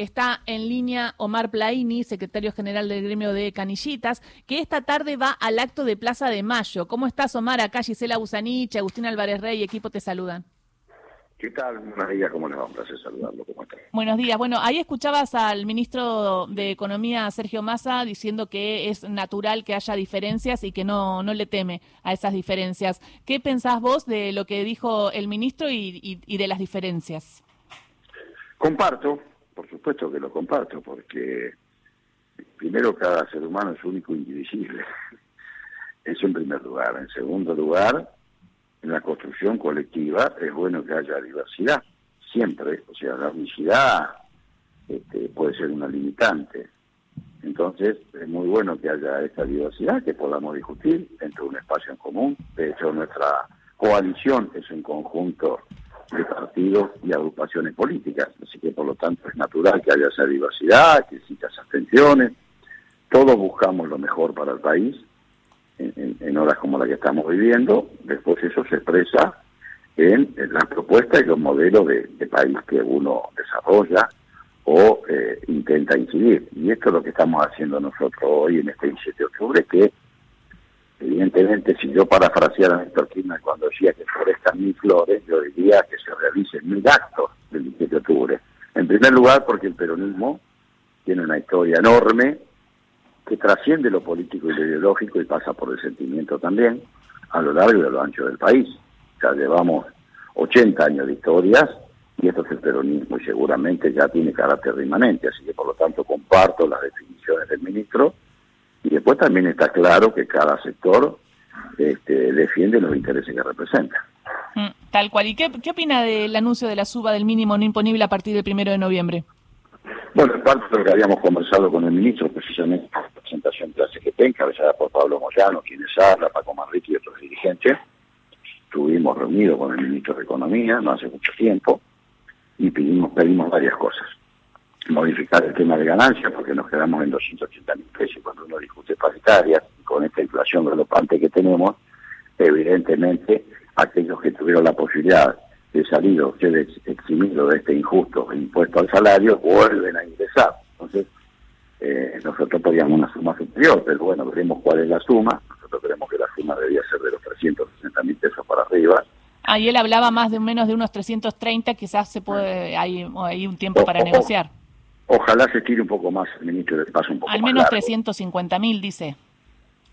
Está en línea Omar Plaini, secretario general del gremio de Canillitas, que esta tarde va al acto de Plaza de Mayo. ¿Cómo estás, Omar? Acá Gisela Busanich, Agustín Álvarez Rey, equipo te saludan. ¿Qué tal? Buenos días, ¿cómo les va? Un placer saludarlo. ¿Cómo están? Buenos días. Bueno, ahí escuchabas al ministro de Economía, Sergio Massa, diciendo que es natural que haya diferencias y que no, no le teme a esas diferencias. ¿Qué pensás vos de lo que dijo el ministro y, y de las diferencias? Comparto, por supuesto que lo comparto, porque primero cada ser humano es único e indivisible. Eso en primer lugar. En segundo lugar, en la construcción colectiva es bueno que haya diversidad, siempre. O sea, la unicidad este, puede ser una limitante. Entonces, es muy bueno que haya esta diversidad, que podamos discutir dentro de un espacio en común. De hecho, nuestra coalición es un conjunto de partidos y agrupaciones políticas. Así que, por lo tanto, es natural que haya esa diversidad, que exista esas tensiones. Todos buscamos lo mejor para el país en, horas como la que estamos viviendo. Después eso se expresa en, las propuestas y los modelos de, país que uno desarrolla o eh, intenta incidir. Y esto es lo que estamos haciendo nosotros hoy en este 17 de octubre, que Evidentemente, si yo parafraseara a Néstor Kirchner cuando decía que florezcan mil flores, yo diría que se realicen mil actos del 17 de octubre. En primer lugar, porque el peronismo tiene una historia enorme que trasciende lo político y lo ideológico y pasa por el sentimiento también a lo largo y a lo ancho del país. Ya llevamos 80 años de historias y esto es el peronismo y seguramente ya tiene carácter remanente, así que por lo tanto comparto las definiciones del ministro y después también está claro que cada sector este, defiende los intereses que representa. Mm, tal cual. ¿Y qué, qué opina del anuncio de la suba del mínimo no imponible a partir del primero de noviembre? Bueno, en parte de lo que habíamos conversado con el ministro, precisamente en la presentación de la CGT, encabezada por Pablo Moyano, quienes habla, Paco Manrique y otros dirigentes. Estuvimos reunidos con el ministro de Economía no hace mucho tiempo y pedimos, pedimos varias cosas modificar el tema de ganancias porque nos quedamos en 280 mil pesos cuando uno discute paritarias con esta inflación galopante que tenemos, evidentemente aquellos que tuvieron la posibilidad de salir o ser eximidos de este injusto impuesto al salario vuelven a ingresar. Entonces, eh, nosotros podríamos una suma superior, pero bueno, veremos cuál es la suma. Nosotros creemos que la suma debería ser de los 360 mil pesos para arriba. Ah, y él hablaba más de menos de unos 330, quizás se puede, hay, hay un tiempo para negociar. Ojalá se tire un poco más el ministro del paso un poco Al menos 350 mil, dice.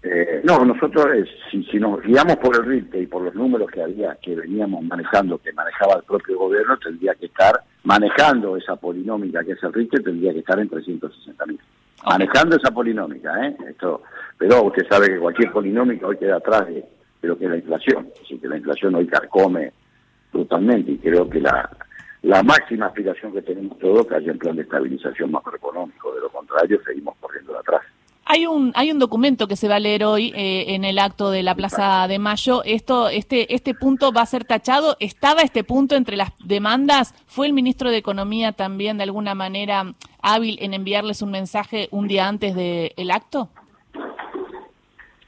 Eh, no, nosotros, eh, si, nos guiamos por el RITE y por los números que había, que veníamos manejando, que manejaba el propio gobierno, tendría que estar manejando esa polinómica que es el RITE, tendría que estar en 360 mil. Manejando esa polinómica, ¿eh? Esto, pero usted sabe que cualquier polinómica hoy queda atrás de, de lo que es la inflación. Así que la inflación hoy carcome brutalmente y creo que la, la máxima aspiración que tenemos todos que haya un plan de estabilización macroeconómico. De lo contrario, seguimos corriendo de atrás. Hay un hay un documento que se va a leer hoy eh, en el acto de la Plaza de Mayo. Esto este este punto va a ser tachado. Estaba este punto entre las demandas. Fue el ministro de Economía también de alguna manera hábil en enviarles un mensaje un día antes del acto.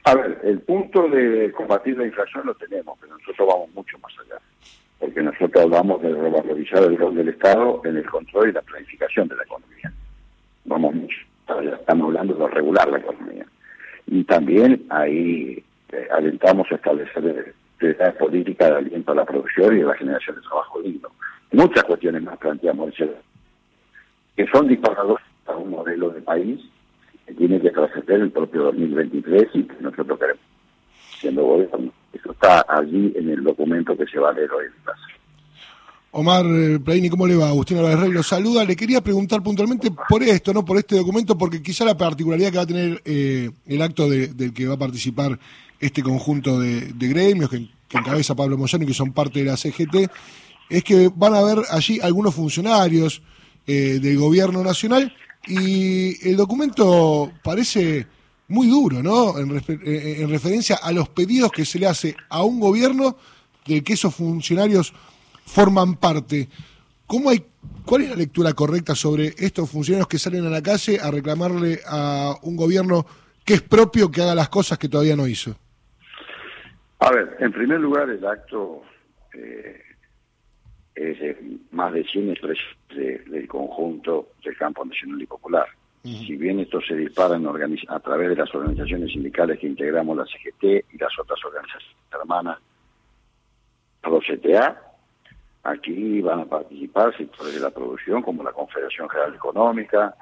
A ver, el punto de combatir la inflación lo tenemos, pero nosotros vamos mucho más allá porque nosotros hablamos de revalorizar el rol del Estado en el control y la planificación de la economía. Vamos mucho, estamos hablando de regular la economía. Y también ahí eh, alentamos a establecer prioridades políticas de aliento a la producción y de la generación de trabajo digno. Muchas cuestiones más planteamos que son disparadores a un modelo de país que tiene que trascender el propio 2023 y que nosotros queremos siendo gobierno. Eso está allí en el documento que se va a leer hoy en casa. Omar eh, Plaini, ¿cómo le va? Agustín Álvarez Rey lo saluda. Le quería preguntar puntualmente por esto, no por este documento, porque quizá la particularidad que va a tener eh, el acto del que va a participar este conjunto de, gremios que, encabeza Pablo Moyano que son parte de la CGT, es que van a haber allí algunos funcionarios eh, del gobierno nacional y el documento parece muy duro, ¿no? En, en, referencia a los pedidos que se le hace a un gobierno del que esos funcionarios forman parte. ¿Cómo hay, ¿Cuál es la lectura correcta sobre estos funcionarios que salen a la calle a reclamarle a un gobierno que es propio que haga las cosas que todavía no hizo? A ver, en primer lugar, el acto eh, es de más de 100 expresiones del conjunto del campo nacional y popular. Si bien esto se dispara a través de las organizaciones sindicales que integramos la CGT y las otras organizaciones hermanas, CTA, aquí van a participar sectores de la producción como la Confederación General Económica,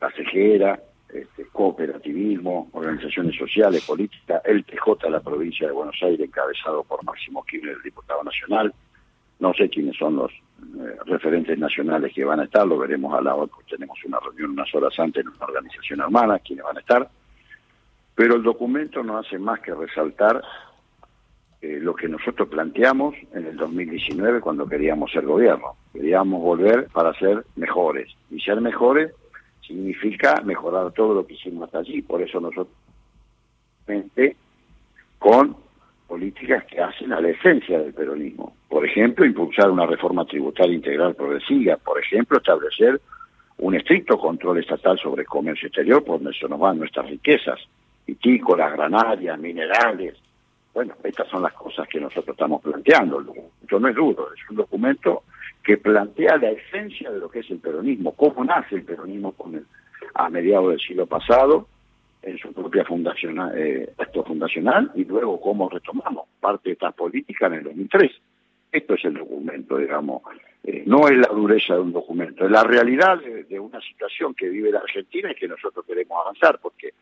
la CEGERA, este, cooperativismo, organizaciones sociales, políticas, el TJ de la provincia de Buenos Aires, encabezado por Máximo Kirchner, el diputado nacional. No sé quiénes son los eh, referentes nacionales que van a estar, lo veremos a la hora, tenemos una reunión unas horas antes en una organización hermana, quienes van a estar. Pero el documento no hace más que resaltar eh, lo que nosotros planteamos en el 2019 cuando queríamos ser gobierno. Queríamos volver para ser mejores. Y ser mejores significa mejorar todo lo que hicimos hasta allí. Por eso nosotros, con políticas que hacen a la esencia del peronismo. Por ejemplo, impulsar una reforma tributaria integral progresiva. Por ejemplo, establecer un estricto control estatal sobre el comercio exterior, por donde se nos van nuestras riquezas, vitícolas, granarias, minerales. Bueno, estas son las cosas que nosotros estamos planteando. Documento no es duro, es un documento que plantea la esencia de lo que es el peronismo, cómo nace el peronismo con el, a mediados del siglo pasado, en su propia fundacional, eh, acto fundacional, y luego cómo retomamos parte de esta política en el 2003. Esto es el documento, digamos. Eh, no es la dureza de un documento, es la realidad de, una situación que vive la Argentina y que nosotros queremos avanzar, porque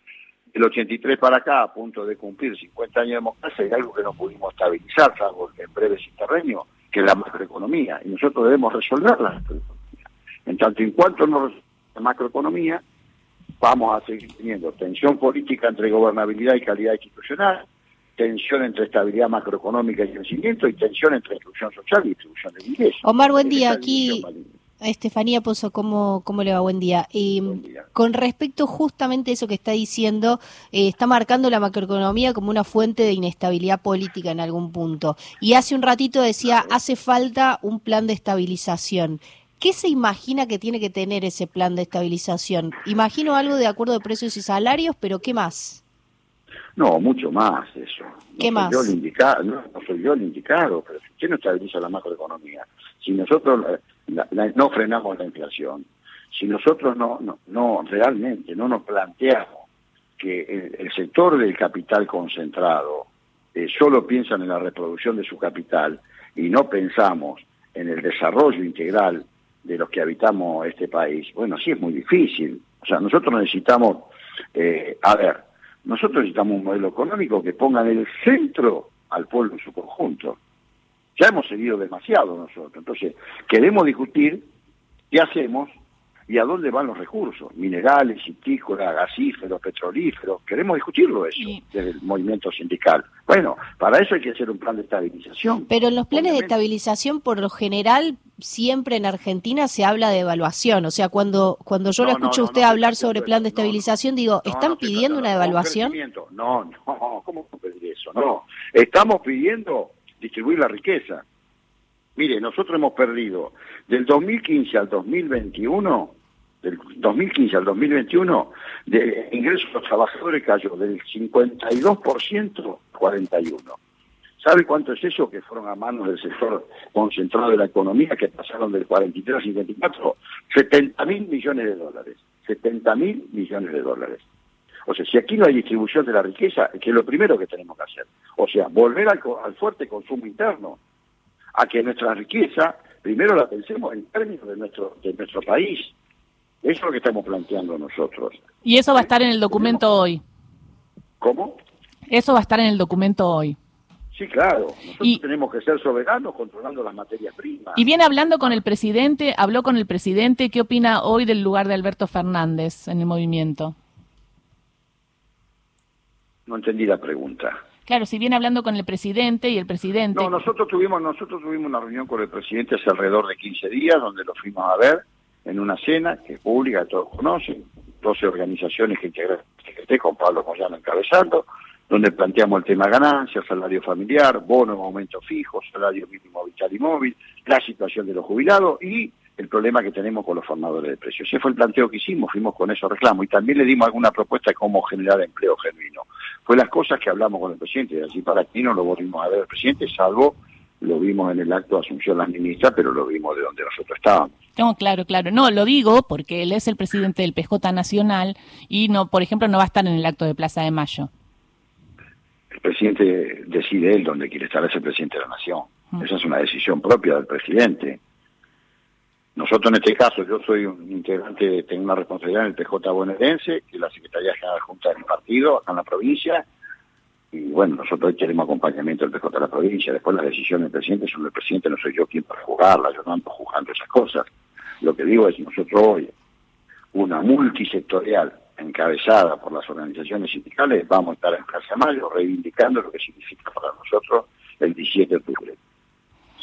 el 83 para acá, a punto de cumplir 50 años de democracia, hay algo que no pudimos estabilizar, salvo en breves terreno que es la macroeconomía, y nosotros debemos resolver la macroeconomía. En tanto en cuanto no resolvemos la macroeconomía, vamos a seguir teniendo tensión política entre gobernabilidad y calidad institucional, tensión entre estabilidad macroeconómica y crecimiento, y tensión entre inclusión social y distribución de ingresos. Omar, buen día. Aquí Estefanía Pozo, ¿cómo, ¿cómo le va? Buen día. Y con respecto justamente a eso que está diciendo, eh, está marcando la macroeconomía como una fuente de inestabilidad política en algún punto. Y hace un ratito decía, hace falta un plan de estabilización. ¿Qué se imagina que tiene que tener ese plan de estabilización? Imagino algo de acuerdo de precios y salarios, pero ¿qué más? No, mucho más eso. ¿Qué más? Yo el indicado, no, soy yo el indicado, pero ¿quién no estabiliza la macroeconomía? Si nosotros eh, no frenamos la inflación, si nosotros no, no, no realmente no nos planteamos que el, sector del capital concentrado eh, solo piensan en la reproducción de su capital y no pensamos en el desarrollo integral de los que habitamos este país, bueno, sí es muy difícil. O sea, nosotros necesitamos, eh, a ver, nosotros necesitamos un modelo económico que ponga en el centro al pueblo en su conjunto. Ya hemos seguido demasiado nosotros. Entonces, queremos discutir qué hacemos y a dónde van los recursos, minerales, citícolas, gasíferos, petrolíferos. Queremos discutirlo eso desde el movimiento sindical. Bueno, para eso hay que hacer un plan de estabilización. Pero en los planes de estabilización, por lo general, siempre en Argentina se habla de evaluación. O sea, cuando, cuando yo lo escucho a usted hablar sobre plan de estabilización, digo, ¿están pidiendo una evaluación? No, no, ¿cómo pedir eso? No, estamos pidiendo distribuir la riqueza. Mire, nosotros hemos perdido del 2015 al 2021, del 2015 al 2021, de ingresos a los trabajadores cayó del 52% a 41%. ¿Sabe cuánto es eso que fueron a manos del sector concentrado de la economía que pasaron del 43 al 54? 70 mil millones de dólares. 70 mil millones de dólares. O sea, si aquí no hay distribución de la riqueza, que es lo primero que tenemos que hacer. O sea, volver al, fuerte consumo interno, a que nuestra riqueza primero la pensemos en términos de nuestro, de nuestro país. Eso es lo que estamos planteando nosotros. Y eso va a estar en el documento hoy. ¿Cómo? Eso va a estar en el documento hoy. Sí, claro. Nosotros tenemos que ser soberanos controlando las materias primas. Y viene hablando con el presidente, habló con el presidente. ¿Qué opina hoy del lugar de Alberto Fernández en el movimiento? No entendí la pregunta. Claro, si viene hablando con el presidente y el presidente... No, nosotros tuvimos, nosotros tuvimos una reunión con el presidente hace alrededor de 15 días, donde lo fuimos a ver en una cena que es pública, todos conocen, 12 organizaciones que integran el con Pablo Moyano encabezando, donde planteamos el tema ganancias, salario familiar, bono en aumento fijo, salario mínimo vital y móvil, la situación de los jubilados y el problema que tenemos con los formadores de precios. Ese fue el planteo que hicimos, fuimos con esos reclamos y también le dimos alguna propuesta de cómo generar empleo genuino. Fue las cosas que hablamos con el presidente, y así para aquí no lo volvimos a ver el presidente, salvo lo vimos en el acto de Asunción la ministra, pero lo vimos de donde nosotros estábamos. No, claro, claro. No, lo digo porque él es el presidente del PJ Nacional y no, por ejemplo, no va a estar en el acto de Plaza de Mayo. El presidente decide él dónde quiere estar, es el presidente de la Nación. Mm. Esa es una decisión propia del presidente. Nosotros en este caso, yo soy un integrante, tengo una responsabilidad en el PJ bonaerense, que es la Secretaría General Junta del partido acá en la provincia, y bueno, nosotros queremos acompañamiento del PJ de la provincia, después las decisiones del presidente son del presidente, no soy yo quien para juzgarla, yo no ando juzgando esas cosas. Lo que digo es nosotros hoy, una multisectorial encabezada por las organizaciones sindicales, vamos a estar en Plaza Mayo reivindicando lo que significa para nosotros el 17 de octubre.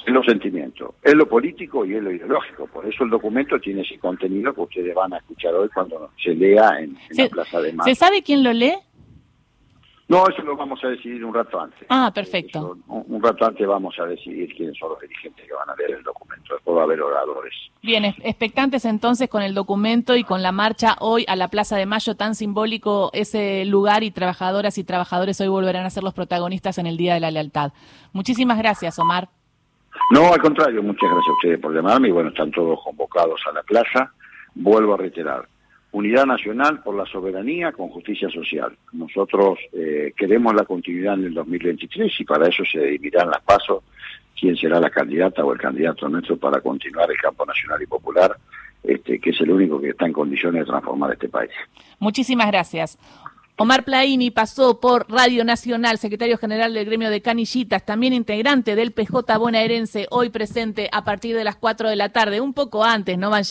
Es lo sentimiento, es lo político y es lo ideológico. Por eso el documento tiene ese contenido que ustedes van a escuchar hoy cuando se lea en, la Plaza de Mayo. ¿Se sabe quién lo lee? No, eso lo vamos a decidir un rato antes. Ah, perfecto. un, rato antes vamos a decidir quiénes son los dirigentes que van a leer el documento. Después va a haber oradores. Bien, expectantes entonces con el documento y con la marcha hoy a la Plaza de Mayo, tan simbólico ese lugar y trabajadoras y trabajadores hoy volverán a ser los protagonistas en el Día de la Lealtad. Muchísimas gracias, Omar. No, al contrario, muchas gracias a ustedes por llamarme y bueno, están todos convocados a la plaza. Vuelvo a reiterar, Unidad Nacional por la Soberanía con Justicia Social. Nosotros eh, queremos la continuidad en el 2023 y para eso se dividirán las pasos quién será la candidata o el candidato nuestro para continuar el campo nacional y popular, este, que es el único que está en condiciones de transformar este país. Muchísimas gracias. Omar Plaini pasó por Radio Nacional, secretario general del gremio de Canillitas, también integrante del PJ bonaerense, hoy presente a partir de las 4 de la tarde, un poco antes, no van